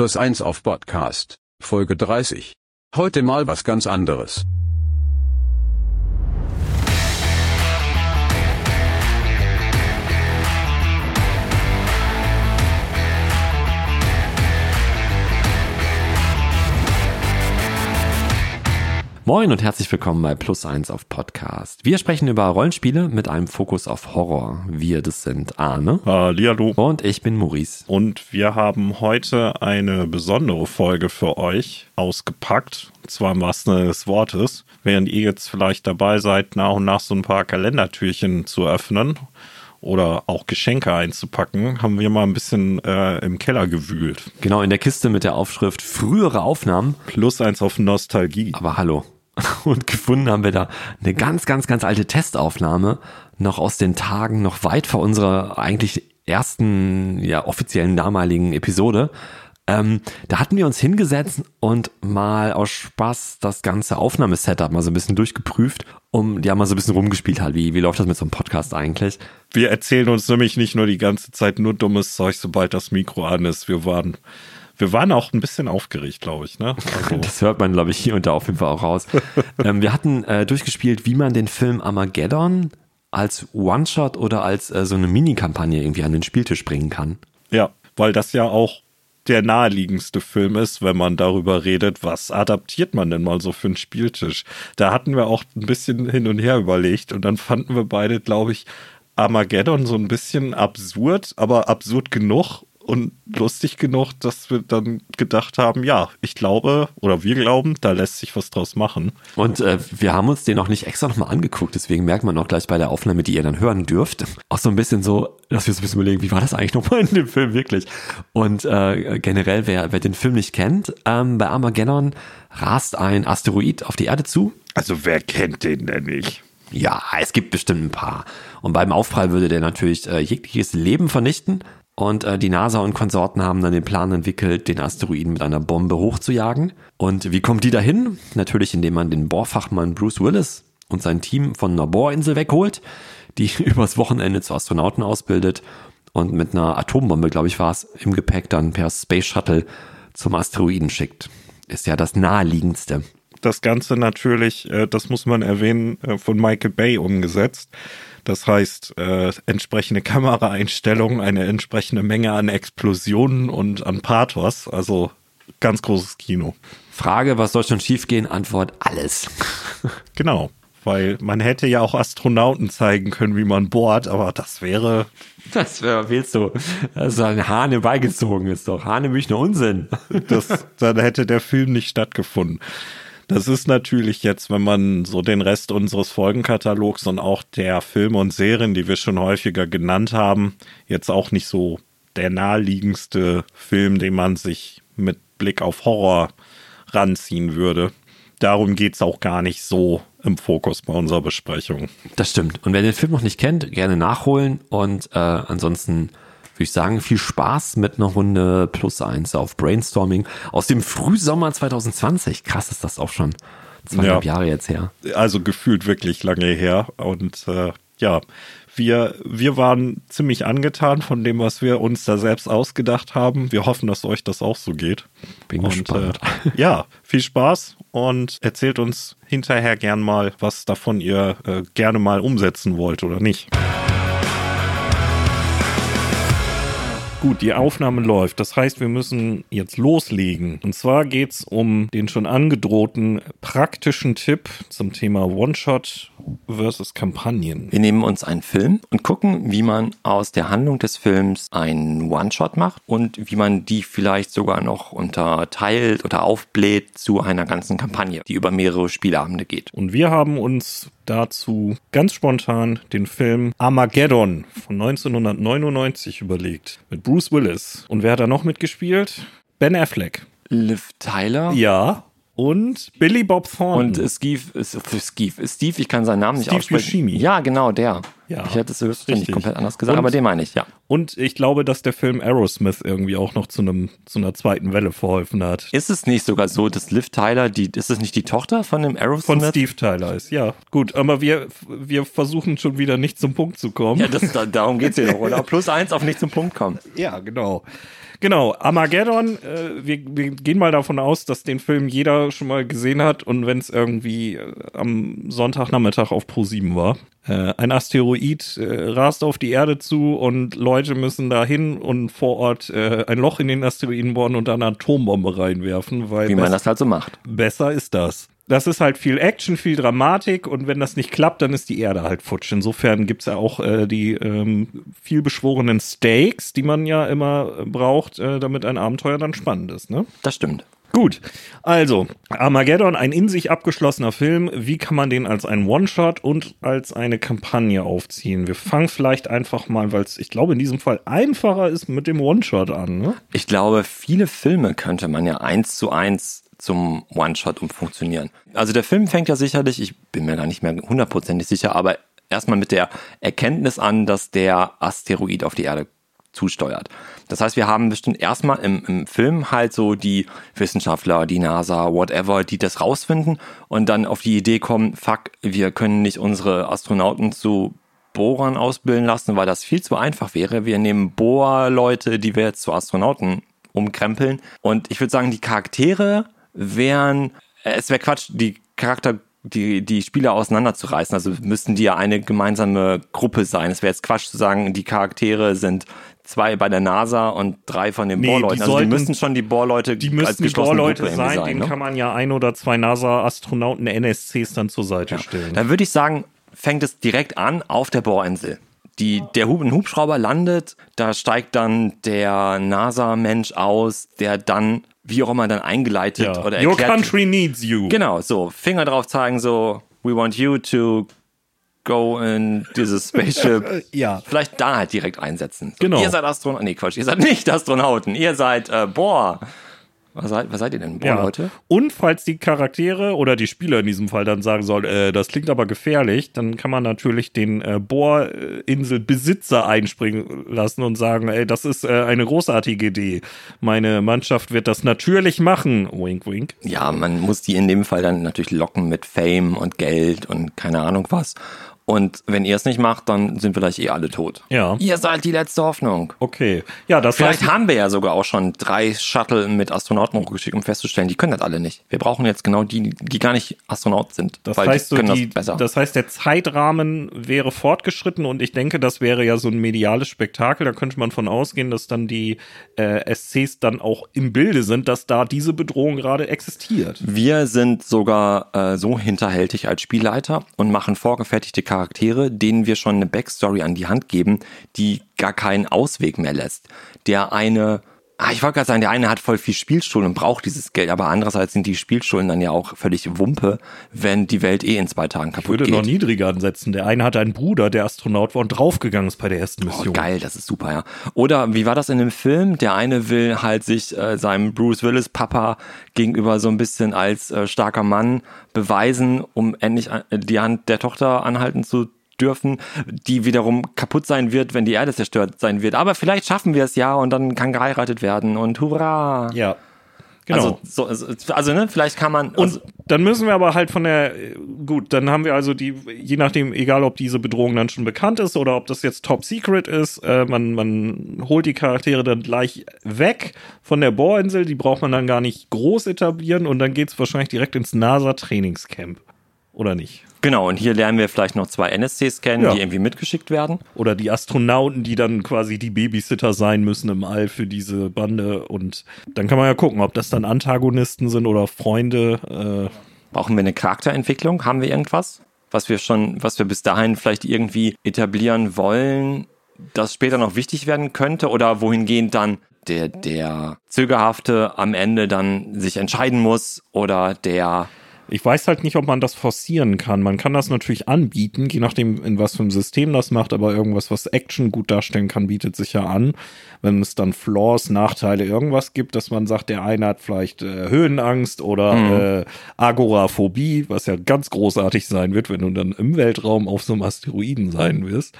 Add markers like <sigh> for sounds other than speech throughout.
Plus 1 auf Podcast, Folge 30. Heute mal was ganz anderes. Moin und herzlich willkommen bei Plus 1 auf Podcast. Wir sprechen über Rollenspiele mit einem Fokus auf Horror. Wir, das sind Arne. Hallihallo. Und ich bin Maurice. Und wir haben heute eine besondere Folge für euch ausgepackt. Und zwar im wahrsten Sinne des Wortes. Während ihr jetzt vielleicht dabei seid, nach und nach so ein paar Kalendertürchen zu öffnen oder auch Geschenke einzupacken, haben wir mal ein bisschen äh, im Keller gewühlt. Genau, in der Kiste mit der Aufschrift frühere Aufnahmen. Plus eins auf Nostalgie. Aber hallo. <laughs> Und gefunden haben wir da eine ganz, ganz, ganz alte Testaufnahme, noch aus den Tagen, noch weit vor unserer eigentlich ersten, ja, offiziellen damaligen Episode. Ähm, da hatten wir uns hingesetzt und mal aus Spaß das ganze Aufnahmesetup mal so ein bisschen durchgeprüft, um ja mal so ein bisschen rumgespielt halt, wie, wie läuft das mit so einem Podcast eigentlich? Wir erzählen uns nämlich nicht nur die ganze Zeit nur dummes Zeug, sobald das Mikro an ist. Wir waren wir waren auch ein bisschen aufgeregt, glaube ich. Ne? Also. Das hört man, glaube ich, hier und da auf jeden Fall auch raus. <laughs> ähm, wir hatten äh, durchgespielt, wie man den Film Armageddon als One-Shot oder als äh, so eine Mini-Kampagne irgendwie an den Spieltisch bringen kann. Ja, weil das ja auch der naheliegendste Film ist, wenn man darüber redet, was adaptiert man denn mal so für einen Spieltisch. Da hatten wir auch ein bisschen hin und her überlegt und dann fanden wir beide, glaube ich, Armageddon so ein bisschen absurd, aber absurd genug, und lustig genug, dass wir dann gedacht haben, ja, ich glaube oder wir glauben, da lässt sich was draus machen. Und äh, wir haben uns den auch nicht extra nochmal angeguckt, deswegen merkt man auch gleich bei der Aufnahme, die ihr dann hören dürft, auch so ein bisschen so, dass wir so ein bisschen überlegen, wie war das eigentlich nochmal in dem Film wirklich? Und äh, generell, wer, wer den Film nicht kennt, ähm, bei Armageddon rast ein Asteroid auf die Erde zu. Also wer kennt den denn nicht? Ja, es gibt bestimmt ein paar. Und beim Aufprall würde der natürlich äh, jegliches Leben vernichten. Und äh, die NASA und Konsorten haben dann den Plan entwickelt, den Asteroiden mit einer Bombe hochzujagen. Und wie kommt die dahin? Natürlich, indem man den Bohrfachmann Bruce Willis und sein Team von einer Bohrinsel wegholt, die <laughs> übers Wochenende zu Astronauten ausbildet und mit einer Atombombe, glaube ich, war es, im Gepäck dann per Space Shuttle zum Asteroiden schickt. Ist ja das naheliegendste. Das Ganze natürlich, äh, das muss man erwähnen, äh, von Michael Bay umgesetzt. Das heißt, äh, entsprechende Kameraeinstellungen, eine entsprechende Menge an Explosionen und an Pathos. Also ganz großes Kino. Frage, was soll schon schiefgehen? Antwort, alles. <laughs> genau. Weil man hätte ja auch Astronauten zeigen können, wie man bohrt, aber das wäre. <laughs> Das wäre, willst du? Das ist ein Hahn beigezogen ist doch. Hanebüchner Unsinn. Das, dann hätte der Film nicht stattgefunden. Das ist natürlich jetzt, wenn man so den Rest unseres Folgenkatalogs und auch der Filme und Serien, die wir schon häufiger genannt haben, jetzt auch nicht so der naheliegendste Film, den man sich mit Blick auf Horror ranziehen würde. Darum geht es auch gar nicht so im Fokus bei unserer Besprechung. Das stimmt. Und wer den Film noch nicht kennt, gerne nachholen. Und äh, ansonsten würde ich sagen, viel Spaß mit einer Runde plus eins auf Brainstorming aus dem Frühsommer 2020. Krass ist das auch schon. Zweieinhalb ja. Jahre jetzt her. Also gefühlt wirklich lange her. Und äh, ja, wir, wir waren ziemlich angetan von dem, was wir uns da selbst ausgedacht haben. Wir hoffen, dass euch das auch so geht. Bin und, gespannt. Äh, ja, viel Spaß und erzählt uns hinterher gern mal, was davon ihr äh, gerne mal umsetzen wollt oder nicht. Gut, die Aufnahme läuft. Das heißt, wir müssen jetzt loslegen. Und zwar geht es um den schon angedrohten praktischen Tipp zum Thema One-Shot versus Kampagnen. Wir nehmen uns einen Film und gucken, wie man aus der Handlung des Films einen One-Shot macht und wie man die vielleicht sogar noch unterteilt oder aufbläht zu einer ganzen Kampagne, die über mehrere Spielabende geht. Und wir haben uns dazu ganz spontan den Film Armageddon von 1999 überlegt mit Bruce Willis. Und wer hat da noch mitgespielt? Ben Affleck. Liv Tyler? Ja. Und Billy Bob Thornton. Und Steve, Steve, Steve, ich kann seinen Namen nicht Steve aussprechen. Buscemi. Ja, genau, der. Ja, ich hätte es höchstwahrscheinlich komplett anders gesagt, und, aber den meine ich, ja. Und ich glaube, dass der Film Aerosmith irgendwie auch noch zu einem zu einer zweiten Welle verholfen hat. Ist es nicht sogar so, dass Liv Tyler, die, ist es nicht die Tochter von dem Aerosmith? Von Steve Tyler ist, ja. Gut, aber wir, wir versuchen schon wieder nicht zum Punkt zu kommen. Ja, das, darum geht es ja noch, oder? <laughs> Plus eins auf nicht zum Punkt kommen. Ja, genau. Genau, Armageddon, äh, wir, wir gehen mal davon aus, dass den Film jeder schon mal gesehen hat und wenn es irgendwie äh, am Sonntagnachmittag auf Pro 7 war. Äh, ein Asteroid äh, rast auf die Erde zu und Leute müssen da hin und vor Ort äh, ein Loch in den Asteroiden bohren und dann eine Atombombe reinwerfen, weil Wie man das halt so macht. besser ist das. Das ist halt viel Action, viel Dramatik und wenn das nicht klappt, dann ist die Erde halt futsch. Insofern gibt's ja auch äh, die ähm, viel beschworenen Stakes, die man ja immer äh, braucht, äh, damit ein Abenteuer dann spannend ist. Ne? Das stimmt. Gut, also Armageddon, ein in sich abgeschlossener Film. Wie kann man den als einen One-Shot und als eine Kampagne aufziehen? Wir fangen vielleicht einfach mal, weil es, ich glaube, in diesem Fall einfacher ist, mit dem One-Shot an. Ne? Ich glaube, viele Filme könnte man ja eins zu eins zum One-Shot umfunktionieren. Also der Film fängt ja sicherlich, ich bin mir gar nicht mehr hundertprozentig sicher, aber erstmal mit der Erkenntnis an, dass der Asteroid auf die Erde zusteuert. Das heißt, wir haben bestimmt erstmal im, im Film halt so die Wissenschaftler, die NASA, whatever, die das rausfinden und dann auf die Idee kommen, fuck, wir können nicht unsere Astronauten zu Bohrern ausbilden lassen, weil das viel zu einfach wäre. Wir nehmen Bohrleute, die wir jetzt zu Astronauten umkrempeln. Und ich würde sagen, die Charaktere wären, äh, es wäre Quatsch, die Charakter, die, die Spieler auseinanderzureißen. Also müssten die ja eine gemeinsame Gruppe sein. Es wäre jetzt Quatsch zu sagen, die Charaktere sind zwei bei der NASA und drei von den Nee, Bohrleuten. die Also die müssen schon die Bohrleute Die als müssten die Bohrleute Gruppe irgendwie sein, denen ne? kann man ja ein oder zwei NASA-Astronauten NSCs dann zur Seite stellen. Dann würde ich sagen, fängt es direkt an auf der Bohrinsel. Die, der Hub, ein Hubschrauber landet, da steigt dann der NASA-Mensch aus, der dann, wie auch immer, dann eingeleitet Ja. oder Your erklärt. country needs you. Genau, so, Finger drauf zeigen, so, we want you to go in dieses Spaceship. <laughs> Ja. Vielleicht da halt direkt einsetzen. So, Genau. Ihr seid Astronauten, nee, Quatsch, ihr seid nicht <laughs> Astronauten, ihr seid, äh, boah. Was seid, was seid ihr denn, boah, Ja. Leute? Und falls die Charaktere oder die Spieler in diesem Fall dann sagen sollen, äh, das klingt aber gefährlich, dann kann man natürlich den äh, Bohrinselbesitzer einspringen lassen und sagen, ey, das ist äh, eine großartige Idee. Meine Mannschaft wird das natürlich machen. Wink, wink. Ja, man muss die in dem Fall dann natürlich locken mit Fame und Geld und keine Ahnung was. Und wenn ihr es nicht macht, dann sind vielleicht eh alle tot. Ja. Ihr seid die letzte Hoffnung. Okay. Ja, das Vielleicht haben wir ja sogar auch schon drei Shuttle mit Astronauten hochgeschickt, um festzustellen, die können das alle nicht. Wir brauchen jetzt genau die, die gar nicht Astronaut sind. Das heißt, die so die, das besser. das heißt, der Zeitrahmen wäre fortgeschritten und ich denke, das wäre ja so ein mediales Spektakel. Da könnte man von ausgehen, dass dann die äh, SCs dann auch im Bilde sind, dass da diese Bedrohung gerade existiert. Wir sind sogar äh, so hinterhältig als Spielleiter und machen vorgefertigte Charaktere, denen wir schon eine Backstory an die Hand geben, die gar keinen Ausweg mehr lässt. Der eine, ah, ich wollte gerade sagen, der eine hat voll viel Spielschulden und braucht dieses Geld, aber andererseits sind die Spielschulden dann ja auch völlig Wumpe, wenn die Welt eh in zwei Tagen Ich kaputt würde geht. noch niedriger ansetzen. Der eine hatte einen Bruder, der Astronaut war und draufgegangen ist bei der ersten Oh, Mission. geil, das ist super, ja. Oder wie war das in dem Film? Der eine will halt sich äh, seinem Bruce Willis Papa gegenüber so ein bisschen als äh, starker Mann beweisen, um endlich an, die Hand der Tochter anhalten zu dürfen, die wiederum kaputt sein wird, wenn die Erde zerstört sein wird. Aber vielleicht schaffen wir es ja und dann kann geheiratet werden und hurra. Ja. Genau. Also, so, also, also ne, vielleicht kann man. und also, dann müssen wir aber halt von der, gut, dann haben wir also die, je nachdem, egal ob diese Bedrohung dann schon bekannt ist oder ob das jetzt Top Secret ist, äh, man, man holt die Charaktere dann gleich weg von der Bohrinsel, die braucht man dann gar nicht groß etablieren und dann geht's wahrscheinlich direkt ins NASA-Trainingscamp. Oder nicht? Genau, und hier lernen wir vielleicht noch zwei NSCs kennen, Ja. die irgendwie mitgeschickt werden. Oder die Astronauten, die dann quasi die Babysitter sein müssen im All für diese Bande. Und dann kann man ja gucken, ob das dann Antagonisten sind oder Freunde. Äh, Brauchen wir eine Charakterentwicklung? Haben wir irgendwas, was wir schon, was wir bis dahin vielleicht irgendwie etablieren wollen, das später noch wichtig werden könnte? Oder wohingehend dann der, der Zögerhafte am Ende dann sich entscheiden muss oder der Ich weiß halt nicht, ob man das forcieren kann. Man kann das natürlich anbieten, je nachdem, in was für einem System das macht, aber irgendwas, was Action gut darstellen kann, bietet sich ja an. Wenn es dann Flaws, Nachteile, irgendwas gibt, dass man sagt, der eine hat vielleicht äh, Höhenangst oder äh, Agoraphobie, was ja ganz großartig sein wird, wenn du dann im Weltraum auf so einem Asteroiden sein wirst.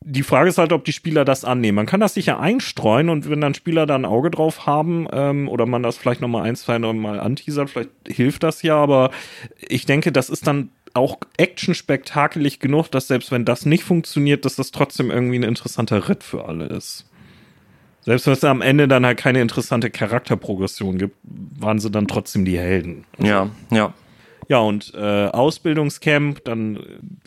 Die Frage ist halt, ob die Spieler das annehmen. Man kann das sicher einstreuen und wenn dann Spieler da ein Auge drauf haben ähm, oder man das vielleicht noch mal ein, zwei noch mal anteasert, vielleicht hilft das ja, aber ich denke, das ist dann auch action-spektakelig genug, dass selbst wenn das nicht funktioniert, dass das trotzdem irgendwie ein interessanter Ritt für alle ist. Selbst wenn es am Ende dann halt keine interessante Charakterprogression gibt, waren sie dann trotzdem die Helden. Ja, ja. Ja, und äh, Ausbildungscamp, dann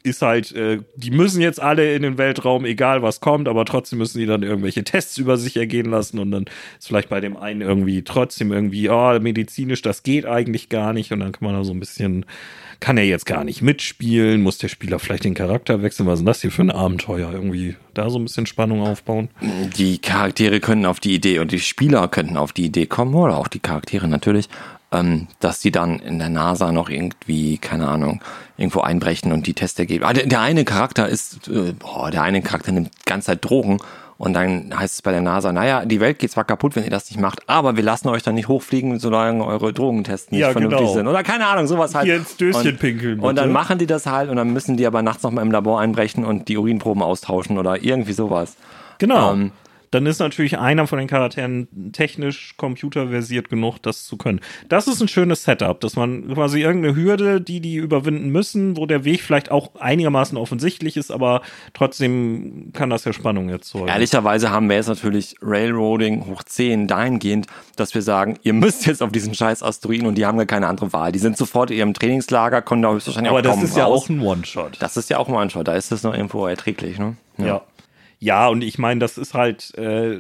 ist halt, äh, die müssen jetzt alle in den Weltraum, egal was kommt, aber trotzdem müssen die dann irgendwelche Tests über sich ergehen lassen und dann ist vielleicht bei dem einen irgendwie trotzdem irgendwie, oh, medizinisch, das geht eigentlich gar nicht und dann kann man da so ein bisschen, kann er jetzt gar nicht mitspielen, muss der Spieler vielleicht den Charakter wechseln, was ist das hier für ein Abenteuer? Irgendwie da so ein bisschen Spannung aufbauen. Die Charaktere können auf die Idee und die Spieler könnten auf die Idee kommen, oder auch die Charaktere natürlich, ähm, dass die dann in der NASA noch irgendwie, keine Ahnung, irgendwo einbrechen und die Tests ergeben. Ah, der, der eine Charakter ist, äh, boah, der eine Charakter nimmt die ganze Zeit Drogen und dann heißt es bei der NASA, naja, die Welt geht zwar kaputt, wenn ihr das nicht macht, aber wir lassen euch dann nicht hochfliegen, solange eure Drogentests nicht Ja, vernünftig genau. sind. Oder keine Ahnung, sowas halt. Hier ins Döschen und, pinkeln, Und dann bitte. machen die das halt und dann müssen die aber nachts nochmal im Labor einbrechen und die Urinproben austauschen oder irgendwie sowas. Genau. Ähm, dann ist natürlich einer von den Charakteren technisch computerversiert genug, das zu können. Das ist ein schönes Setup, dass man quasi irgendeine Hürde, die die überwinden müssen, wo der Weg vielleicht auch einigermaßen offensichtlich ist, aber trotzdem kann das ja Spannung erzeugen. Ehrlicherweise haben wir jetzt natürlich Railroading hoch 10 dahingehend, dass wir sagen, ihr müsst jetzt auf diesen scheiß Asteroiden und die haben gar keine andere Wahl. Die sind sofort in ihrem Trainingslager, können da höchstwahrscheinlich aber auch das kaum ist ja raus. auch ein One-Shot. Das ist ja auch ein One-Shot, da ist es noch irgendwo erträglich, ne? Ja. Ja, und ich meine, das ist halt, äh,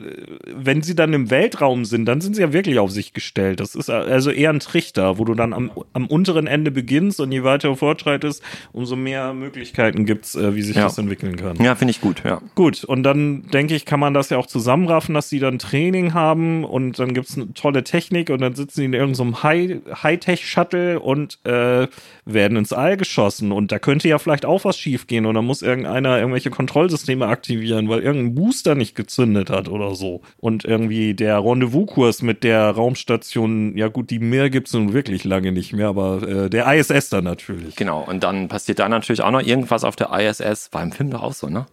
wenn sie dann im Weltraum sind, dann sind sie ja wirklich auf sich gestellt. Das ist also eher ein Trichter, wo du dann am, am unteren Ende beginnst und je weiter du fortschreitest, umso mehr Möglichkeiten gibt's, äh, wie sich Ja. das entwickeln kann. Ja, finde ich gut, ja. Gut, und dann denke ich, kann man das ja auch zusammenraffen, dass sie dann Training haben und dann gibt's eine tolle Technik und dann sitzen die in irgendeinem High- Hightech-Shuttle und äh, werden ins All geschossen. Und da könnte ja vielleicht auch was schiefgehen und dann muss irgendeiner irgendwelche Kontrollsysteme aktivieren, weil irgendein Booster nicht gezündet hat oder so. Und irgendwie der Rendezvous-Kurs mit der Raumstation, ja gut, die Mir gibt's nun wirklich lange nicht mehr, aber äh, der ISS dann natürlich. Genau, und dann passiert da natürlich auch noch irgendwas auf der ISS. War im Film doch auch so, ne?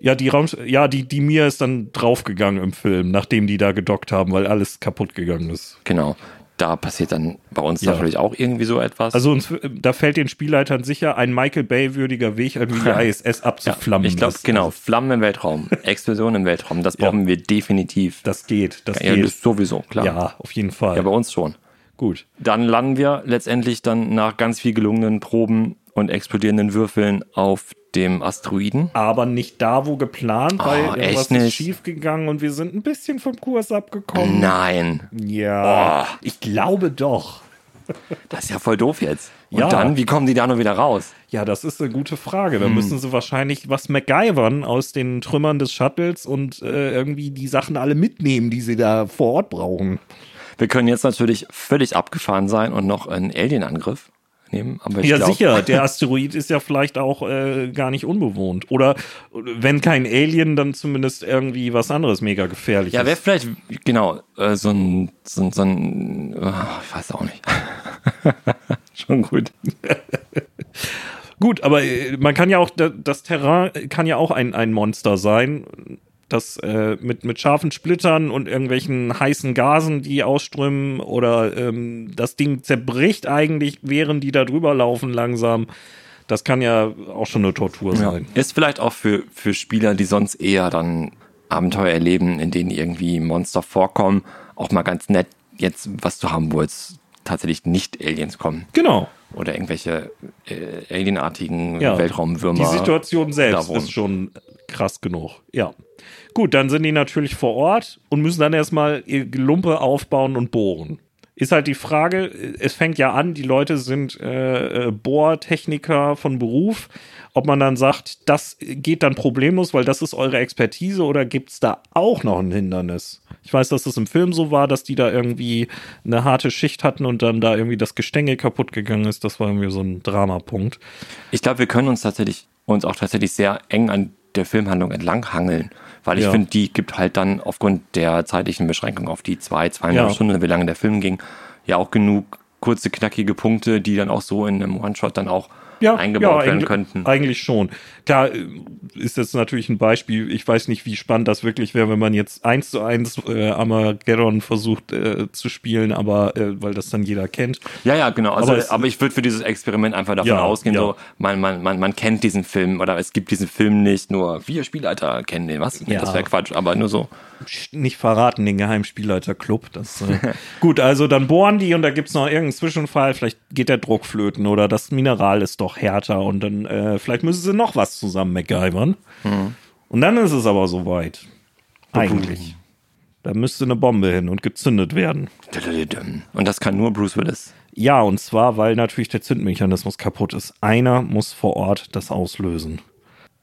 Ja, die Raum, ja, die, die Mir ist dann draufgegangen im Film, nachdem die da gedockt haben, weil alles kaputt gegangen ist. Genau. Da passiert dann bei uns Ja. natürlich auch irgendwie so etwas. Also uns, da fällt den Spielleitern sicher ein Michael Bay-würdiger Weg, irgendwie die <laughs> ISS abzuflammen. ich glaube, genau, Flammen im Weltraum, <laughs> Explosion im Weltraum, das Ja. brauchen wir definitiv. Das geht, das ja, geht. das sowieso, klar. Ja, auf jeden Fall. ja, bei uns schon. Gut. Dann landen wir letztendlich dann nach ganz viel gelungenen Proben und explodierenden Würfeln auf dem Asteroiden. Aber nicht da, wo geplant, weil Oh, irgendwas echt nicht? ist schiefgegangen und wir sind ein bisschen vom Kurs abgekommen. Nein, Ja, Oh. ich glaube doch. das ist ja voll doof jetzt. Und Ja. dann, wie kommen die da nur wieder raus? Ja, das ist eine gute Frage. Hm. Da müssen sie wahrscheinlich was MacGyvern aus den Trümmern des Shuttles und äh, irgendwie die Sachen alle mitnehmen, die sie da vor Ort brauchen. Wir können jetzt natürlich völlig abgefahren sein und noch einen Alien-Angriff nehmen. Aber ja, glaub, sicher. Der <laughs> Asteroid ist ja vielleicht auch äh, gar nicht unbewohnt. Oder wenn kein Alien, dann zumindest irgendwie was anderes mega gefährliches. Ja, wäre vielleicht, genau, äh, so ein, so ein, so ein äh, ich weiß auch nicht. <laughs> Schon gut. <laughs> Gut, aber äh, man kann ja auch, da- das Terrain kann ja auch ein, ein Monster sein, das äh, mit, mit scharfen Splittern und irgendwelchen heißen Gasen, die ausströmen, oder ähm, das Ding zerbricht eigentlich, während die da drüber laufen langsam. Das kann ja auch schon eine Tortur sein. Ist vielleicht auch für, für Spieler, die sonst eher dann Abenteuer erleben, in denen irgendwie Monster vorkommen, auch mal ganz nett, jetzt was zu haben, wo jetzt tatsächlich nicht Aliens kommen. Genau. Oder irgendwelche äh, alienartigen Ja. Weltraumwürmer. Die Situation selbst ist schon krass genug. Ja. Gut, dann sind die natürlich vor Ort und müssen dann erstmal ihr Gelumpe aufbauen und bohren. Ist halt die Frage, es fängt ja an, die Leute sind äh, äh, Bohrtechniker von Beruf, ob man dann sagt, das geht dann problemlos, weil das ist eure Expertise oder gibt's da auch noch ein Hindernis? Ich weiß, dass das im Film so war, dass die da irgendwie eine harte Schicht hatten und dann da irgendwie das Gestänge kaputt gegangen ist. Das war irgendwie so ein Dramapunkt. Ich glaube, wir können uns tatsächlich uns auch tatsächlich sehr eng an der Filmhandlung entlang hangeln, weil ich Ja. finde, die gibt halt dann aufgrund der zeitlichen Beschränkung auf die zwei, zweieinhalb Ja. Stunden, wie lange der Film ging, ja auch genug kurze, knackige Punkte, die dann auch so in einem One-Shot dann auch eingebaut werden eigentlich- könnten. Eigentlich schon. Klar äh, ist jetzt natürlich ein Beispiel. Ich weiß nicht, wie spannend das wirklich wäre, wenn man jetzt eins zu eins äh, Armageddon versucht äh, zu spielen, aber äh, weil das dann jeder kennt. Ja, ja, genau. Also, Aber aber, es- ich würde für dieses Experiment einfach davon Ja, ausgehen, ja. so, man, man, man, man kennt diesen Film oder es gibt diesen Film nicht, nur wir Spielleiter kennen den. Was? Nee, Ja. Das wäre Quatsch, aber nur so. Nicht verraten, den Geheimspielleiterclub. Das, äh, <laughs> gut, also dann bohren die und da gibt's noch irgendeinen Zwischenfall. Vielleicht geht der Druck flöten oder das Mineral ist doch härter und dann äh, vielleicht müssen sie noch was zusammen MacGyvern. Und dann ist es aber soweit. Eigentlich. Da müsste eine Bombe hin und gezündet werden. Und das kann nur Bruce Willis. Ja, und zwar, weil natürlich der Zündmechanismus kaputt ist. Einer muss vor Ort das auslösen.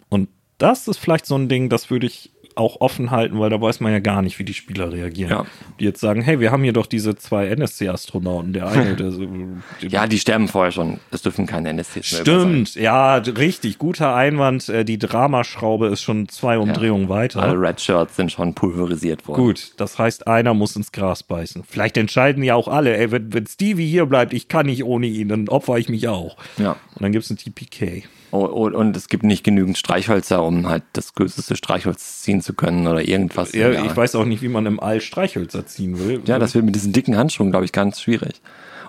Und das ist vielleicht so ein Ding, das würde ich auch offen halten, weil da weiß man ja gar nicht, wie die Spieler reagieren. Ja. Die jetzt sagen, hey, wir haben hier doch diese zwei NSC-Astronauten. Der eine, der so, <laughs> Ja, die sterben vorher schon. Es dürfen keine NSCs mehr über sein. Stimmt, ja, richtig, guter Einwand. Äh, Die Dramaschraube ist schon zwei Umdrehungen weiter. Alle Red Shirts sind schon pulverisiert worden. Gut, das heißt, einer muss ins Gras beißen. Vielleicht entscheiden ja auch alle, ey, wenn, wenn Stevie hier bleibt, ich kann nicht ohne ihn, dann opfer ich mich auch. Ja. Und dann gibt's ein TPK. Oh, oh, und es gibt nicht genügend Streichhölzer, um halt das größte Streichholz ziehen zu können oder irgendwas. Ja, Ja, ich weiß auch nicht, wie man im All Streichhölzer ziehen will. ja das wird mit diesen dicken Handschuhen, glaube ich, ganz schwierig.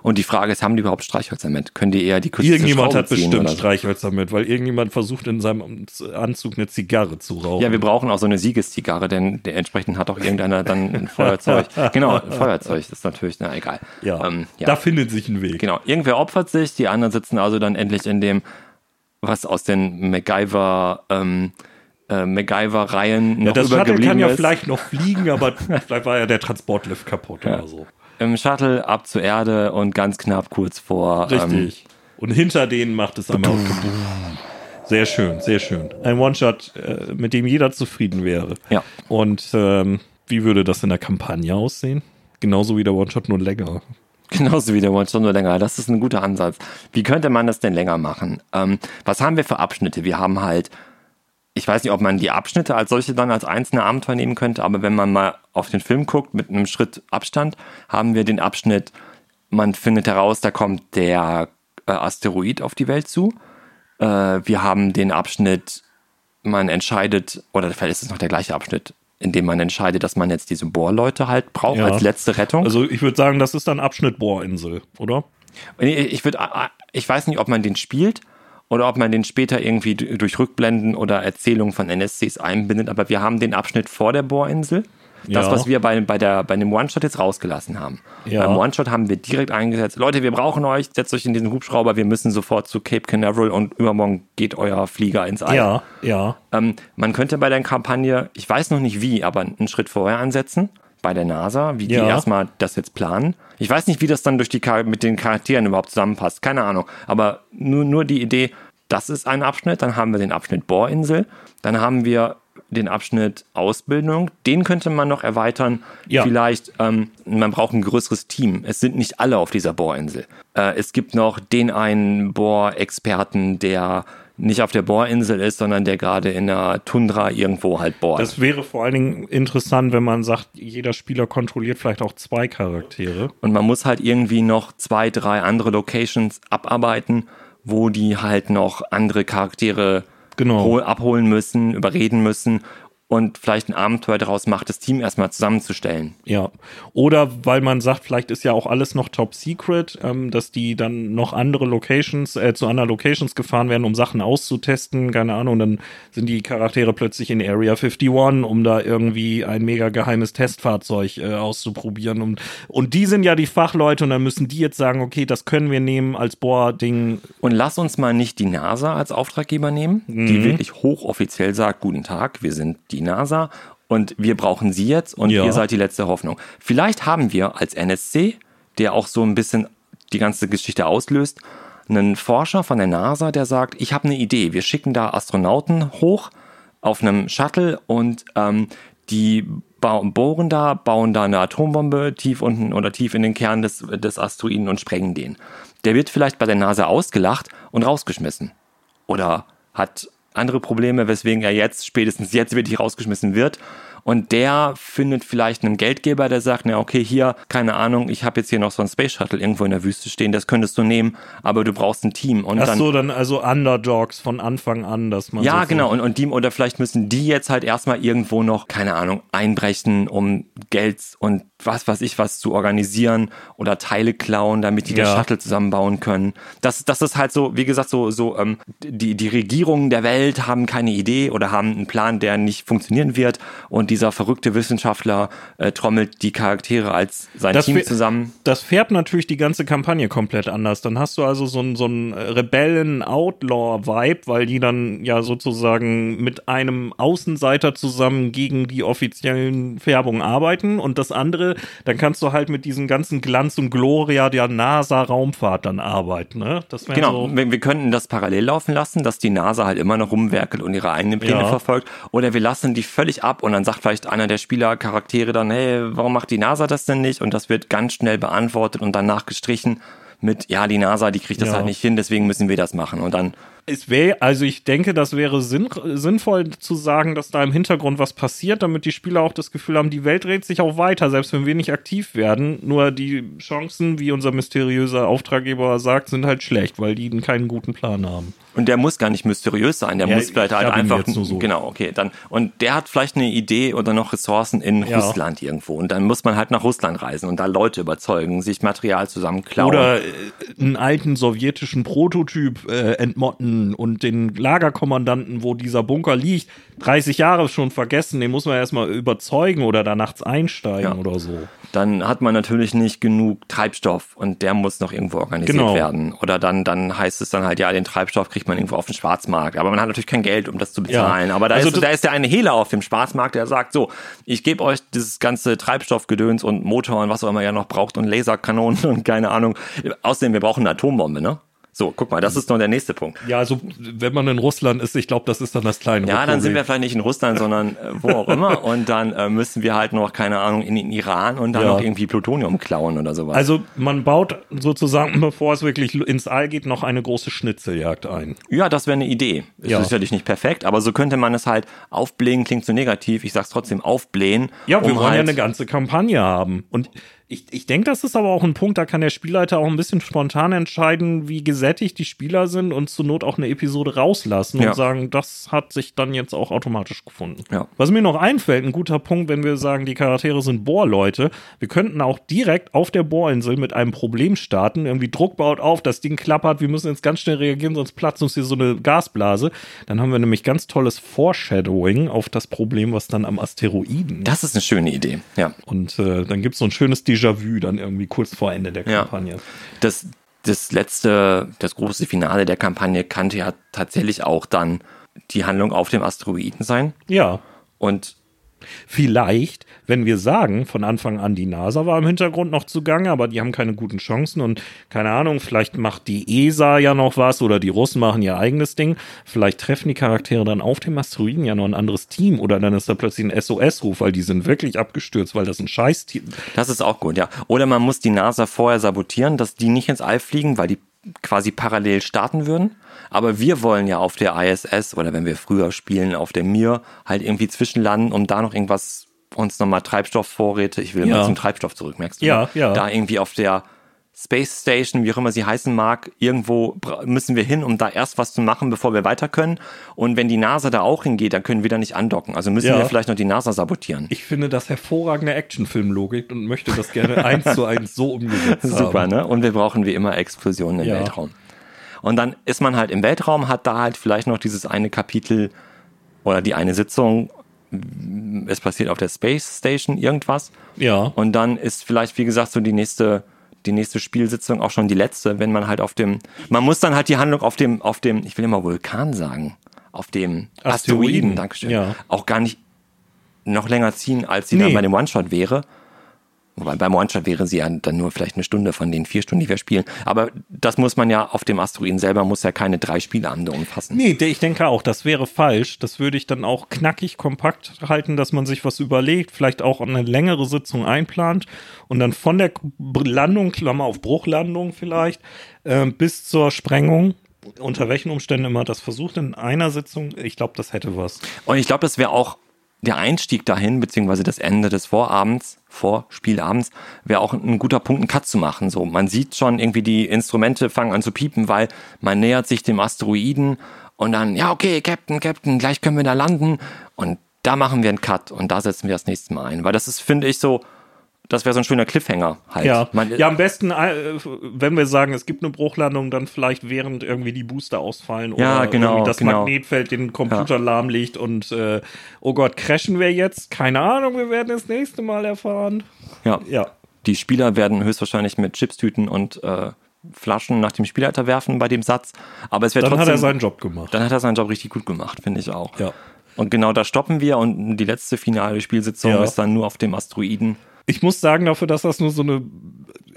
Und die Frage ist, haben die überhaupt Streichhölzer mit? Können die eher die kürzeste Irgendjemand Schraube hat ziehen bestimmt so? Streichhölzer mit, weil irgendjemand versucht in seinem Anzug eine Zigarre zu rauchen. Ja, wir brauchen auch so eine Siegeszigarre, denn der entsprechend hat auch irgendeiner dann ein Feuerzeug. <laughs> genau, ein Feuerzeug ist natürlich, na egal. ja. Ähm, ja. da findet sich ein Weg. Genau, irgendwer opfert sich, die anderen sitzen also dann endlich in dem, was aus den MacGyver, ähm, äh, MacGyver-Reihen Ja, noch das Shuttle übergeblieben kann ja ist. vielleicht noch fliegen, aber <laughs> vielleicht war ja der Transportlift kaputt oder so. Im Shuttle ab zur Erde und ganz knapp kurz vor. Ähm, Richtig. Und hinter denen macht es einmal Sehr schön, sehr schön. Ein One-Shot, äh, mit dem jeder zufrieden wäre. Ja. Und ähm, wie würde das in der Kampagne aussehen? Genauso wie der One-Shot, nur länger. Genauso wie der One-Shot nur länger. Das ist ein guter Ansatz. Wie könnte man das denn länger machen? Ähm, was haben wir für Abschnitte? Wir haben halt, ich weiß nicht, ob man die Abschnitte als solche dann als einzelne Abenteuer nehmen könnte, aber wenn man mal auf den Film guckt mit einem Schritt Abstand, haben wir den Abschnitt, man findet heraus, da kommt der äh, Asteroid auf die Welt zu. Äh, wir haben den Abschnitt, man entscheidet, oder vielleicht ist es noch der gleiche Abschnitt, in dem man entscheidet, dass man jetzt diese Bohrleute halt braucht Ja. als letzte Rettung. Also ich würde sagen, das ist dann Abschnitt Bohrinsel, oder? Ich würde, ich weiß nicht, ob man den spielt oder ob man den später irgendwie durch Rückblenden oder Erzählungen von NSCs einbindet, aber wir haben den Abschnitt vor der Bohrinsel. Das, Ja. was wir bei, bei, der, bei dem One-Shot jetzt rausgelassen haben. Ja. Beim One-Shot haben wir direkt eingesetzt, Leute, wir brauchen euch, setzt euch in diesen Hubschrauber, wir müssen sofort zu Cape Canaveral und übermorgen geht euer Flieger ins All. Ja, ja. Ähm, man könnte bei der Kampagne, ich weiß noch nicht wie, aber einen Schritt vorher ansetzen, bei der NASA, wie die Ja. erstmal das jetzt planen. Ich weiß nicht, wie das dann durch die Char mit den Charakteren überhaupt zusammenpasst, keine Ahnung. Aber nur, nur die Idee, das ist ein Abschnitt, dann haben wir den Abschnitt Bohrinsel, dann haben wir den Abschnitt Ausbildung, den könnte man noch erweitern. Ja. Vielleicht, ähm, man braucht ein größeres Team. Es sind nicht alle auf dieser Bohrinsel. Äh, es gibt noch den einen Bohrexperten, der nicht auf der Bohrinsel ist, sondern der gerade in der Tundra irgendwo halt bohrt. Das wäre vor allen Dingen interessant, wenn man sagt, jeder Spieler kontrolliert vielleicht auch zwei Charaktere. Und man muss halt irgendwie noch zwei, drei andere Locations abarbeiten, wo die halt noch andere Charaktere Genau. hol- abholen müssen, überreden müssen und vielleicht ein Abenteuer daraus macht, das Team erstmal zusammenzustellen. Ja. Oder weil man sagt, vielleicht ist ja auch alles noch top secret, ähm, dass die dann noch andere Locations, äh, zu anderen Locations gefahren werden, um Sachen auszutesten, keine Ahnung, dann sind die Charaktere plötzlich in Area 51, um da irgendwie ein mega geheimes Testfahrzeug äh, auszuprobieren. Und, und die sind ja die Fachleute und dann müssen die jetzt sagen, okay, das können wir nehmen als Bohrding. Und lass uns mal nicht die NASA als Auftraggeber nehmen, die wirklich hochoffiziell sagt, guten Tag, wir sind die NASA und wir brauchen Sie jetzt und Ja. ihr seid die letzte Hoffnung. Vielleicht haben wir als NSC, der auch so ein bisschen die ganze Geschichte auslöst, einen Forscher von der NASA, der sagt, ich habe eine Idee, wir schicken da Astronauten hoch auf einem Shuttle und ähm, die bohren da, bauen da eine Atombombe tief unten oder tief in den Kern des, des Asteroiden und sprengen den. Der wird vielleicht bei der NASA ausgelacht und rausgeschmissen. Oder hat andere Probleme, weswegen er jetzt, spätestens jetzt wirklich rausgeschmissen wird. Und der findet vielleicht einen Geldgeber, der sagt, na okay, hier, keine Ahnung, ich habe jetzt hier noch so ein Space Shuttle irgendwo in der Wüste stehen, das könntest du nehmen, aber du brauchst ein Team. Und Ach dann, so, dann also Underdogs von Anfang an, dass man ja, so genau. Und, und die, oder vielleicht müssen die jetzt halt erstmal irgendwo noch, keine Ahnung, einbrechen, um Geld und was weiß ich was zu organisieren oder Teile klauen, damit die Ja. das Shuttle zusammenbauen können. Das, das ist halt so, wie gesagt, so, so, ähm, die, die Regierungen der Welt haben keine Idee oder haben einen Plan, der nicht funktionieren wird und dieser verrückte Wissenschaftler äh, trommelt die Charaktere als sein Das Team zusammen. Das färbt natürlich die ganze Kampagne komplett anders. Dann hast du also so einen so einen Rebellen-Outlaw-Vibe, weil die dann ja sozusagen mit einem Außenseiter zusammen gegen die offiziellen Färbungen arbeiten. Und das andere, dann kannst du halt mit diesem ganzen Glanz und Gloria der NASA-Raumfahrt dann arbeiten. Ne? Genau, so. wir, wir könnten das parallel laufen lassen, dass die NASA halt immer noch rumwerkelt und ihre eigenen Pläne Ja. verfolgt. Oder wir lassen die völlig ab und dann sagt vielleicht einer der Spielercharaktere dann, hey, warum macht die NASA das denn nicht? Und das wird ganz schnell beantwortet und danach gestrichen mit, ja, die NASA, die kriegt das Ja. halt nicht hin, deswegen müssen wir das machen. Und dann, Es wäre, also ich denke, das wäre sinn, sinnvoll zu sagen, dass da im Hintergrund was passiert, damit die Spieler auch das Gefühl haben, die Welt dreht sich auch weiter, selbst wenn wir nicht aktiv werden. Nur die Chancen, wie unser mysteriöser Auftraggeber sagt, sind halt schlecht, weil die keinen guten Plan haben. und der muss gar nicht mysteriös sein, der Ja, muss vielleicht ich halt einfach, so. genau, okay, dann, und der hat vielleicht eine Idee oder noch Ressourcen in Ja. Russland irgendwo. Und dann muss man halt nach Russland reisen und da Leute überzeugen, sich Material zusammenklauen. Oder äh, einen alten sowjetischen Prototyp äh, entmotten und den Lagerkommandanten, wo dieser Bunker liegt, 30 Jahre schon vergessen, den muss man erstmal überzeugen oder da nachts einsteigen Ja. oder so. dann hat man natürlich nicht genug Treibstoff und der muss noch irgendwo organisiert Genau. werden. Oder dann, dann heißt es dann halt, ja, den Treibstoff kriegt man irgendwo auf dem Schwarzmarkt. Aber man hat natürlich kein Geld, um das zu bezahlen. Ja. Aber da, Also ist, da ist der eine Hehler auf dem Schwarzmarkt, der sagt, so, ich gebe euch dieses ganze Treibstoffgedöns und Motor und was auch immer ihr noch braucht und Laserkanonen <laughs> und keine Ahnung. Außerdem, wir brauchen eine Atombombe, ne? So, guck mal, das ist noch der nächste Punkt. Ja, also wenn man in Russland ist, ich glaube, das ist dann das kleine Ja, dann sind wir Problem. vielleicht nicht in Russland, sondern äh, wo auch immer. <laughs> Und dann äh, müssen wir halt noch, keine Ahnung, in den Iran und dann Ja. noch irgendwie Plutonium klauen oder sowas. Also man baut sozusagen, <laughs> bevor es wirklich ins All geht, noch eine große Schnitzeljagd ein. Ja, das wäre eine Idee. Ist Ja. sicherlich nicht perfekt, aber so könnte man es halt aufblähen, klingt so negativ. Ich sag's trotzdem aufblähen. Ja, wir um wollen ja halt, eine ganze Kampagne haben. Und ich, ich denke, das ist aber auch ein Punkt, da kann der Spielleiter auch ein bisschen spontan entscheiden, wie gesättigt die Spieler sind und zur Not auch eine Episode rauslassen Ja. und sagen, das hat sich dann jetzt auch automatisch gefunden. Ja. Was mir noch einfällt, ein guter Punkt, wenn wir sagen, die Charaktere sind Bohrleute, wir könnten auch direkt auf der Bohrinsel mit einem Problem starten, irgendwie Druck baut auf, das Ding klappert, wir müssen jetzt ganz schnell reagieren, sonst platzt uns hier so eine Gasblase. Dann haben wir nämlich ganz tolles Foreshadowing auf das Problem, was dann am Asteroiden Das ist eine schöne Idee. Ja. und äh, dann gibt es so ein schönes Déjà-vu dann irgendwie kurz vor Ende der Ja. Kampagne. Das, das letzte, das große Finale der Kampagne kannte ja tatsächlich auch dann die Handlung auf dem Asteroiden sein. Ja. Und Vielleicht, wenn wir sagen, von Anfang an die NASA war im Hintergrund noch zugange, aber die haben keine guten Chancen und keine Ahnung, vielleicht macht die ESA ja noch was oder die Russen machen ihr eigenes Ding. Vielleicht treffen die Charaktere dann auf dem Asteroiden ja noch ein anderes Team oder dann ist da plötzlich ein SOS-Ruf, weil die sind wirklich abgestürzt, weil das ein Scheiß-Team. das ist auch gut, ja. Oder man muss die NASA vorher sabotieren, dass die nicht ins All fliegen, weil die quasi parallel starten würden. Aber wir wollen ja auf der ISS oder wenn wir früher spielen, auf der Mir halt irgendwie zwischenlanden, um da noch irgendwas uns nochmal Treibstoffvorräte, ich will Ja. mal zum Treibstoff zurück, merkst du? Ja, ne? ja. Da irgendwie auf der Space Station, wie auch immer sie heißen mag, irgendwo müssen wir hin, um da erst was zu machen, bevor wir weiter können. Und wenn die NASA da auch hingeht, dann können wir da nicht andocken. Also müssen Ja. wir vielleicht noch die NASA sabotieren. Ich finde das hervorragende Actionfilmlogik und möchte das gerne eins zu eins so umgesetzt <laughs> haben. Super, ne? Und wir brauchen wie immer Explosionen im Ja. Weltraum. Und dann ist man halt im Weltraum, hat da halt vielleicht noch dieses eine Kapitel oder die eine Sitzung. Es passiert auf der Space Station irgendwas. Ja. Und dann ist vielleicht, wie gesagt, so die nächste, die nächste Spielsitzung auch schon die letzte, wenn man halt auf dem, man muss dann halt die Handlung auf dem, auf dem, ich will immer Vulkan sagen, auf dem Asteroiden, Asteroiden, Dankeschön, ja. auch gar nicht noch länger ziehen, als sie dann Nee. bei dem One-Shot wäre. Wobei beim One-Shot wäre sie ja dann nur vielleicht eine Stunde von den vier Stunden, die wir spielen. Aber das muss man ja auf dem Asteroiden selber, muss ja keine drei Spielabende umfassen. Nee, ich denke auch, das wäre falsch. Das würde ich dann auch knackig kompakt halten, dass man sich was überlegt, vielleicht auch eine längere Sitzung einplant und dann von der Landung, Klammer auf Bruchlandung vielleicht, äh, bis zur Sprengung. Unter welchen Umständen immer das versucht in einer Sitzung, ich glaube, das hätte was. Und ich glaube, das wäre auch der Einstieg dahin, beziehungsweise das Ende des Vorabends, Vorspielabends, wäre auch ein guter Punkt, einen Cut zu machen. So, man sieht schon irgendwie die Instrumente fangen an zu piepen, weil man nähert sich dem Asteroiden und dann, ja, okay, Captain, Captain, gleich können wir da landen und da machen wir einen Cut und da setzen wir das nächste Mal ein. Weil das ist, finde ich, so das wäre so ein schöner Cliffhanger halt. Ja. Man, ja, am besten, äh, wenn wir sagen, es gibt eine Bruchlandung, dann vielleicht während irgendwie die Booster ausfallen Ja, oder genau, irgendwie das genau. Magnetfeld den Computer lahmlegt und äh, oh Gott, crashen wir jetzt? Keine Ahnung, wir werden das nächste Mal erfahren. ja. Ja. Die Spieler werden höchstwahrscheinlich mit Chipstüten und äh, Flaschen nach dem Spielleiter werfen bei dem Satz. Aber es wäre Dann trotzdem. hat er seinen Job gemacht. dann hat er seinen Job richtig gut gemacht, finde ich auch. Ja. Und genau da stoppen wir und die letzte finale Spielsitzung Ja. ist dann nur auf dem Asteroiden. Ich muss sagen, dafür, dass das nur so eine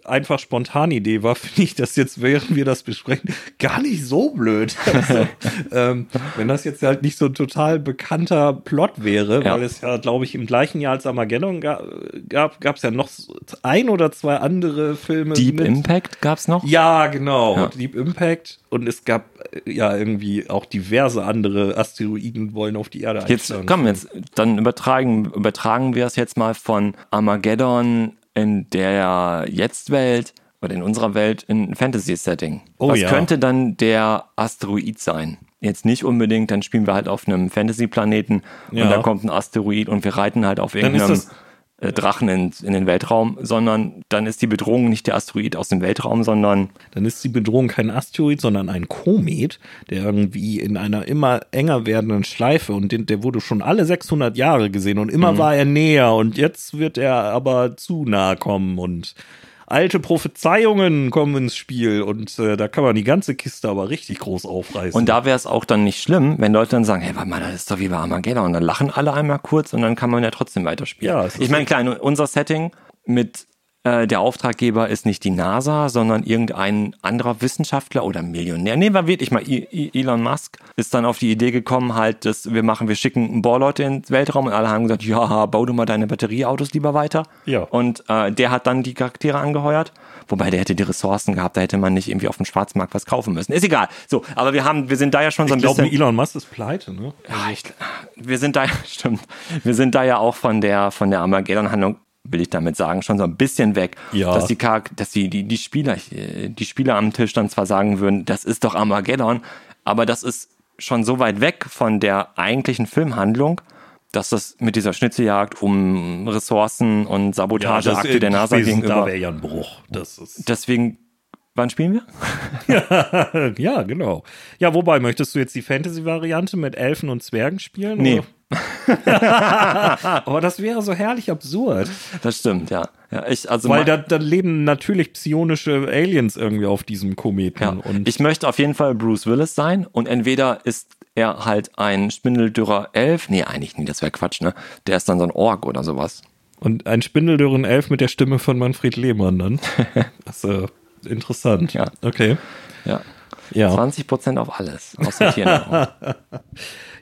einfach spontane Idee war, <laughs> finde ich das jetzt, während wir das besprechen, gar nicht so blöd. <laughs> Also, ähm, wenn das jetzt halt nicht so ein total bekannter Plot wäre, Ja. weil es ja, glaube ich, im gleichen Jahr als Armageddon ga gab, gab es ja noch ein oder zwei andere Filme. Deep mit- Impact gab's noch? Ja, genau. Ja. Deep Impact. Und es gab äh, ja irgendwie auch diverse andere Asteroiden wollen auf die Erde Jetzt einschlagen. komm, jetzt dann übertragen, übertragen wir es jetzt mal von Armageddon in der Jetzt-Welt oder in unserer Welt in ein Fantasy-Setting. Oh Was ja. könnte dann der Asteroid sein? Jetzt nicht unbedingt, dann spielen wir halt auf einem Fantasy-Planeten Ja. und da kommt ein Asteroid und wir reiten halt auf Dann irgendeinem ist äh, Drachen in, in den Weltraum, sondern dann ist die Bedrohung nicht der Asteroid aus dem Weltraum, sondern dann ist die Bedrohung kein Asteroid, sondern ein Komet, der irgendwie in einer immer enger werdenden Schleife und den, der wurde schon alle 600 Jahre gesehen und immer war er näher und jetzt wird er aber zu nahe kommen und alte Prophezeiungen kommen ins Spiel und äh, da kann man die ganze Kiste aber richtig groß aufreißen. Und da wäre es auch dann nicht schlimm, wenn Leute dann sagen, hey, warte mal, das ist doch wie bei Armageddon. Und dann lachen alle einmal kurz und dann kann man ja trotzdem weiterspielen. Ja, ich meine, klar, unser Setting mit äh, der Auftraggeber ist nicht die NASA, sondern irgendein anderer Wissenschaftler oder Millionär. Nehmen wir wirklich mal Elon Musk ist dann auf die Idee gekommen, halt, dass wir machen, wir schicken ein Bohrleute ins Weltraum und alle haben gesagt, ja, bau du mal deine Batterieautos lieber weiter. Ja. Und äh, der hat dann die Charaktere angeheuert. Wobei der hätte die Ressourcen gehabt, da hätte man nicht irgendwie auf dem Schwarzmarkt was kaufen müssen. Ist egal. So, aber wir haben, wir sind da ja schon so ein ich glaube, bisschen. Elon Musk ist pleite, ne? Ja, ich, wir sind da, ja- <laughs> stimmt. Wir sind da ja auch von der, von der Armageddon-Handlung, will ich damit sagen, schon so ein bisschen weg. Ja. Dass die, dass die, die, die Spieler, äh, die Spieler am Tisch dann zwar sagen würden, das ist doch Armageddon, aber das ist schon so weit weg von der eigentlichen Filmhandlung, dass das mit dieser Schnitzeljagd um Ressourcen und Sabotageakte der NASA Da gegenüber. wäre ja ein Bruch. Das ist Deswegen, wann spielen wir? <laughs> ja, genau. Ja, wobei, möchtest du jetzt die Fantasy-Variante mit Elfen und Zwergen spielen? Nee. Oder? <laughs> Aber das wäre so herrlich absurd. Das stimmt, ja. ja ich, also Weil da, da leben natürlich psionische Aliens irgendwie auf diesem Kometen. Ja, ich möchte auf jeden Fall Bruce Willis sein und entweder ist er halt ein spindeldürrer Elf, nee, eigentlich nie, das wäre Quatsch, ne? Der ist dann so ein Ork oder sowas. Und ein spindeldürren Elf mit der Stimme von Manfred Lehmann dann. <laughs> Das ist äh, interessant. Ja. Okay. Ja. Ja. 20 Prozent auf alles, außer Tiernahrung. <laughs>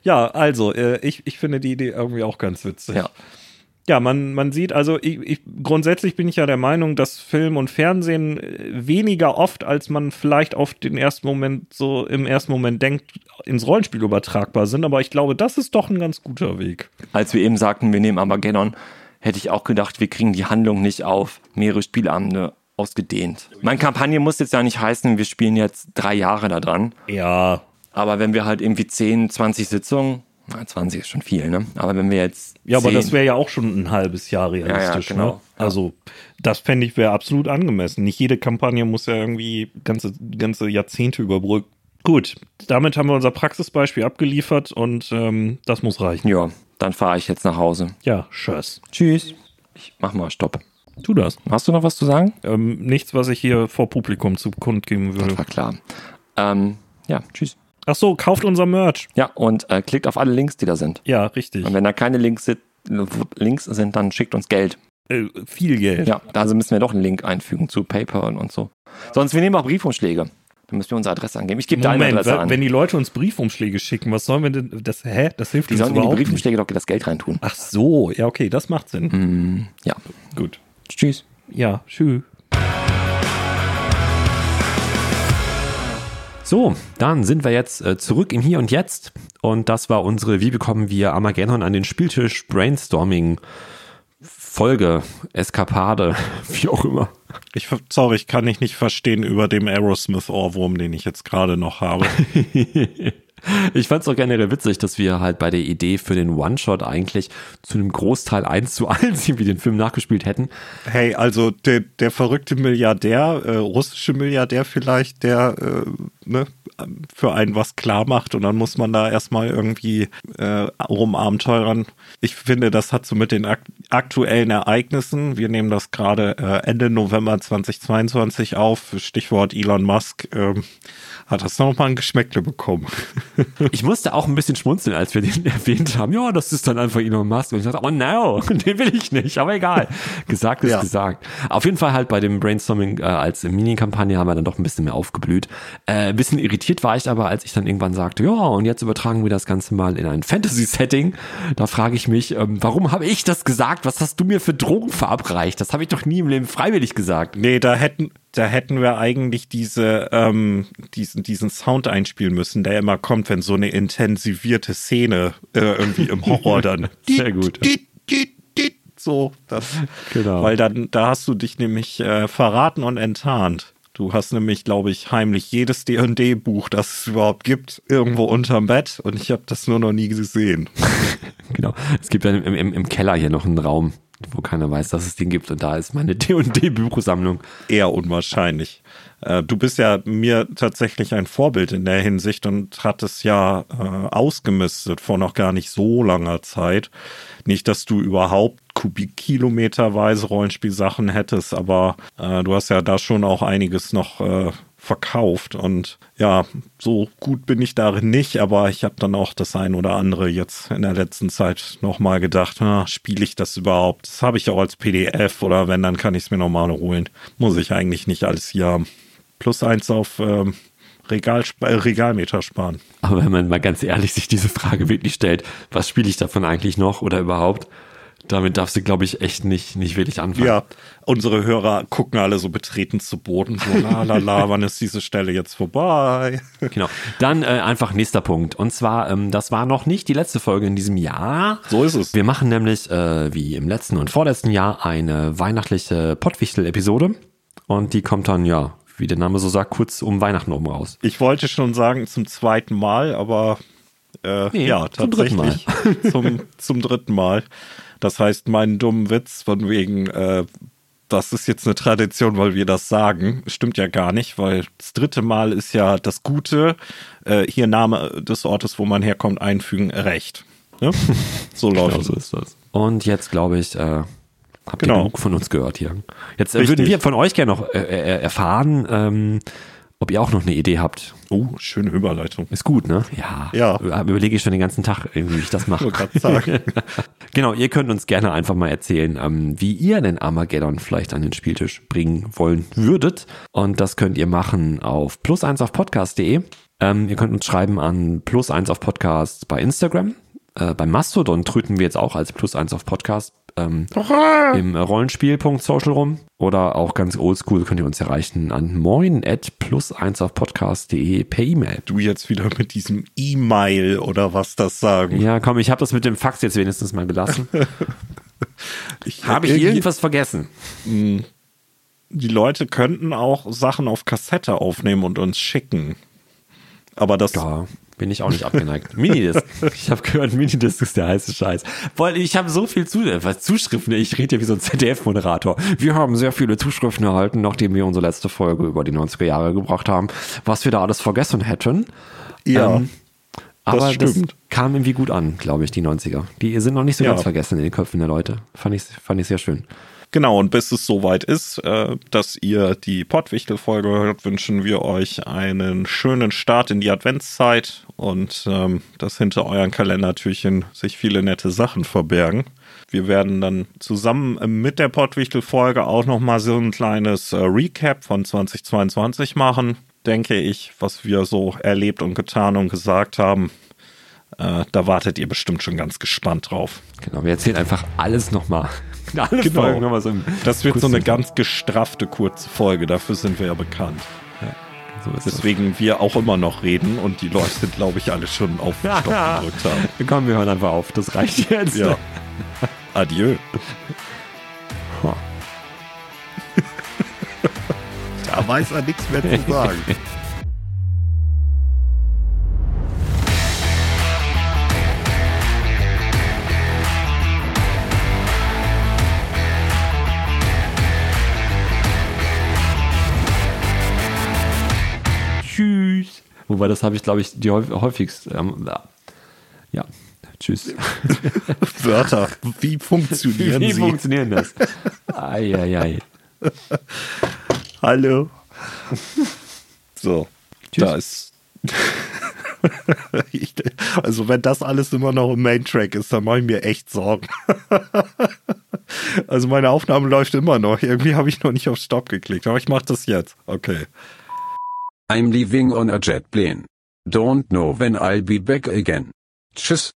Ja, also, äh, ich, ich finde die Idee irgendwie auch ganz witzig. ja. Ja, man, man sieht, also ich, ich, grundsätzlich bin ich ja der Meinung, dass Film und Fernsehen äh, weniger oft, als man vielleicht auf den ersten Moment so im ersten Moment denkt, ins Rollenspiel übertragbar sind. Aber ich glaube, das ist doch ein ganz guter Weg. Als wir eben sagten, wir nehmen Armageddon, hätte ich auch gedacht, wir kriegen die Handlung nicht auf mehrere Spielabende ausgedehnt. Meine Kampagne muss jetzt ja nicht heißen, wir spielen jetzt drei Jahre da dran. Ja, Aber wenn wir halt irgendwie 10, 20 Sitzungen, na, 20 ist schon viel, ne? Aber wenn wir jetzt. ja, aber 10, das wäre ja auch schon ein halbes Jahr realistisch. Ja, ja, genau. ne? Also, das fände ich wäre absolut angemessen. Nicht jede Kampagne muss ja irgendwie ganze, ganze Jahrzehnte überbrücken. Gut, damit haben wir unser Praxisbeispiel abgeliefert und ähm, das muss reichen. Ja, dann fahre ich jetzt nach Hause. Ja, tschüss. Tschüss. Ich mach mal Stopp. Tu das. Hast du noch was zu sagen? Ähm, nichts, was ich hier vor Publikum zu kundgeben würde. War klar. Ähm, ja, tschüss. Ach so, kauft unser Merch. Ja, und äh, klickt auf alle Links, die da sind. Ja, richtig. Und wenn da keine Links sind, Links sind, dann schickt uns Geld. Äh, viel Geld. Ja, also müssen wir doch einen Link einfügen zu PayPal und so. Sonst, wir nehmen auch Briefumschläge. Dann müssen wir unsere Adresse angeben. Ich gebe deine Adresse wa- an. wenn die Leute uns Briefumschläge schicken, was sollen wir denn? Das, hä? Das hilft die uns sollen in die überhaupt nicht. Briefumschläge doch das Geld reintun. Ach so, ja, okay, das macht Sinn. Ja. Gut. Tschüss. Ja, tschüss. So, dann sind wir jetzt äh, zurück im Hier und Jetzt. Und das war unsere Wie bekommen wir Armageddon an den Spieltisch Brainstorming Folge, Eskapade, <laughs> wie auch immer. Ich, sorry, ich kann dich nicht verstehen über dem Aerosmith-Ohrwurm, den ich jetzt gerade noch habe. <laughs> Ich fand es auch generell witzig, dass wir halt bei der Idee für den One-Shot eigentlich zu einem Großteil eins zu eins <laughs> irgendwie den Film nachgespielt hätten. Hey, also der, der verrückte Milliardär, äh, russische Milliardär vielleicht, der äh, ne, für einen was klar macht und dann muss man da erstmal irgendwie äh, rumabenteurern. Ich finde, das hat so mit den ak aktuellen Ereignissen, wir nehmen das gerade äh, Ende November 2022 auf, Stichwort Elon Musk, äh, hat das nochmal ein Geschmäckle bekommen. <laughs> ich musste auch ein bisschen schmunzeln, als wir den <laughs> erwähnt haben. Ja, das ist dann einfach Elon Musk. Und ich dachte, oh no, <laughs> den will ich nicht, aber egal. Gesagt ist ja. gesagt. Auf jeden Fall halt bei dem Brainstorming äh, als Mini-Kampagne haben wir dann doch ein bisschen mehr aufgeblüht. Äh, ein bisschen irritiert war ich aber, als ich dann irgendwann sagte, ja, und jetzt übertragen wir das Ganze mal in ein Fantasy-Setting. Da frage ich mich, ähm, warum habe ich das gesagt? Was hast du mir für Drogen verabreicht? Das habe ich doch nie im Leben freiwillig gesagt. Nee, da hätten, da hätten wir eigentlich diese, ähm, diesen, diesen Sound einspielen müssen, der immer kommt, wenn so eine intensivierte Szene äh, irgendwie im Horror dann. <laughs> Sehr gut. So, das, genau. Weil dann, da hast du dich nämlich äh, verraten und enttarnt. Du hast nämlich, glaube ich, heimlich jedes D&D-Buch, das es überhaupt gibt, irgendwo unterm Bett und ich habe das nur noch nie gesehen. <laughs> genau. Es gibt dann im, im, im Keller hier noch einen Raum, wo keiner weiß, dass es den gibt. Und da ist meine <laughs> D&D-Buchsammlung. Eher unwahrscheinlich. Äh, du bist ja mir tatsächlich ein Vorbild in der Hinsicht und hattest ja äh, ausgemistet vor noch gar nicht so langer Zeit. Nicht, dass du überhaupt Kubikkilometerweise Rollenspielsachen hättest, aber äh, du hast ja da schon auch einiges noch äh, verkauft. Und ja, so gut bin ich darin nicht, aber ich habe dann auch das ein oder andere jetzt in der letzten Zeit nochmal gedacht, spiele ich das überhaupt? Das habe ich auch als PDF oder wenn, dann kann ich es mir nochmal holen. Muss ich eigentlich nicht alles hier. Plus eins auf ähm, Regal, äh, Regalmeter sparen. Aber wenn man mal ganz ehrlich sich diese Frage wirklich stellt, was spiele ich davon eigentlich noch oder überhaupt? Damit darfst du, glaube ich, echt nicht, nicht wirklich anfangen. Ja, unsere Hörer gucken alle so betreten zu Boden, so la la la, <laughs> wann ist diese Stelle jetzt vorbei? Genau. Dann äh, einfach nächster Punkt. Und zwar, ähm, das war noch nicht die letzte Folge in diesem Jahr. So ist es. Wir machen nämlich, äh, wie im letzten und vorletzten Jahr, eine weihnachtliche Pottwichtel-Episode. Und die kommt dann, ja, wie der Name so sagt, kurz um Weihnachten oben raus. Ich wollte schon sagen zum zweiten Mal, aber äh, nee, ja, tatsächlich zum dritten Mal. zum, zum dritten Mal. Das heißt, meinen dummen Witz von wegen, äh, das ist jetzt eine Tradition, weil wir das sagen, stimmt ja gar nicht, weil das dritte Mal ist ja das Gute, äh, hier Name des Ortes, wo man herkommt, einfügen, Recht. Ne? <laughs> So läuft genau, so ist das. Und jetzt glaube ich, äh, habt genau. ihr genug von uns gehört hier. Jetzt äh, würden wir von euch gerne noch äh, äh erfahren, ähm, ob ihr auch noch eine Idee habt. Oh, schöne Überleitung. Ist gut, ne? Ja. Ja. Überlege ich schon den ganzen Tag, wie ich das <laughs> mache. sagen. <laughs> genau, ihr könnt uns gerne einfach mal erzählen, ähm, wie ihr den Armageddon vielleicht an den Spieltisch bringen wollen würdet. Und das könnt ihr machen auf plus1 auf podcast.de. Ähm, ihr könnt uns schreiben an plus1 auf podcast bei Instagram. Äh, beim Mastodon tröten wir jetzt auch als plus 1 auf Podcast ähm, im Rollenspiel.social rum. Oder auch ganz oldschool könnt ihr uns erreichen an moin at plus 1 auf podcast.de per E-Mail. Du jetzt wieder mit diesem E-Mail oder was das sagen. Ja, komm, ich habe das mit dem Fax jetzt wenigstens mal gelassen. <laughs> habe ich irgendwas vergessen? Hm. Die Leute könnten auch Sachen auf Kassette aufnehmen und uns schicken. Aber das ja. Bin ich auch nicht abgeneigt. <laughs> Minidisc. Ich habe gehört, Minidisc ist der heiße Scheiß. Weil ich habe so viel Zu was Zuschriften. Ich rede ja wie so ein ZDF-Moderator. Wir haben sehr viele Zuschriften erhalten, nachdem wir unsere letzte Folge über die 90er Jahre gebracht haben, was wir da alles vergessen hätten. Ja. Ähm, aber das, das, kam irgendwie gut an, glaube ich, die 90er. Die sind noch nicht so ja. ganz vergessen in den Köpfen der Leute. Fand ich, fand ich sehr schön. Genau, und bis es soweit ist, äh, dass ihr die Pottwichtel-Folge hört, wünschen wir euch einen schönen Start in die Adventszeit und ähm, dass hinter euren Kalendertürchen sich viele nette Sachen verbergen. Wir werden dann zusammen mit der Pottwichtel-Folge auch nochmal so ein kleines äh, Recap von 2022 machen, denke ich, was wir so erlebt und getan und gesagt haben. Äh, da wartet ihr bestimmt schon ganz gespannt drauf. Genau, wir erzählen einfach alles nochmal. Alle genau. Folgen nochmal so Das wird so eine ganz gestraffte kurze Folge, dafür sind wir ja bekannt. Ja, so Deswegen das. wir auch immer noch reden und die Leute sind, glaube ich, alle schon auf <laughs> Stopp gedrückt haben. Komm, wir hören einfach auf, das reicht jetzt. Ja. <laughs> Adieu. <laughs> da weiß er nichts mehr zu sagen. Wobei, das habe ich, glaube ich, die häufigst. Ähm, ja, tschüss. <laughs> Wörter, wie funktionieren Wie sie? funktionieren das? Eieiei. Hallo. So, Tschüss. da ist. <laughs> ich, also, wenn das alles immer noch im Main-Track ist, dann mache ich mir echt Sorgen. <laughs> also, meine Aufnahme läuft immer noch. Irgendwie habe ich noch nicht auf Stopp geklickt, aber ich mache das jetzt. Okay. I'm leaving on a jet plane. Don't know when I'll be back again. Tschüss.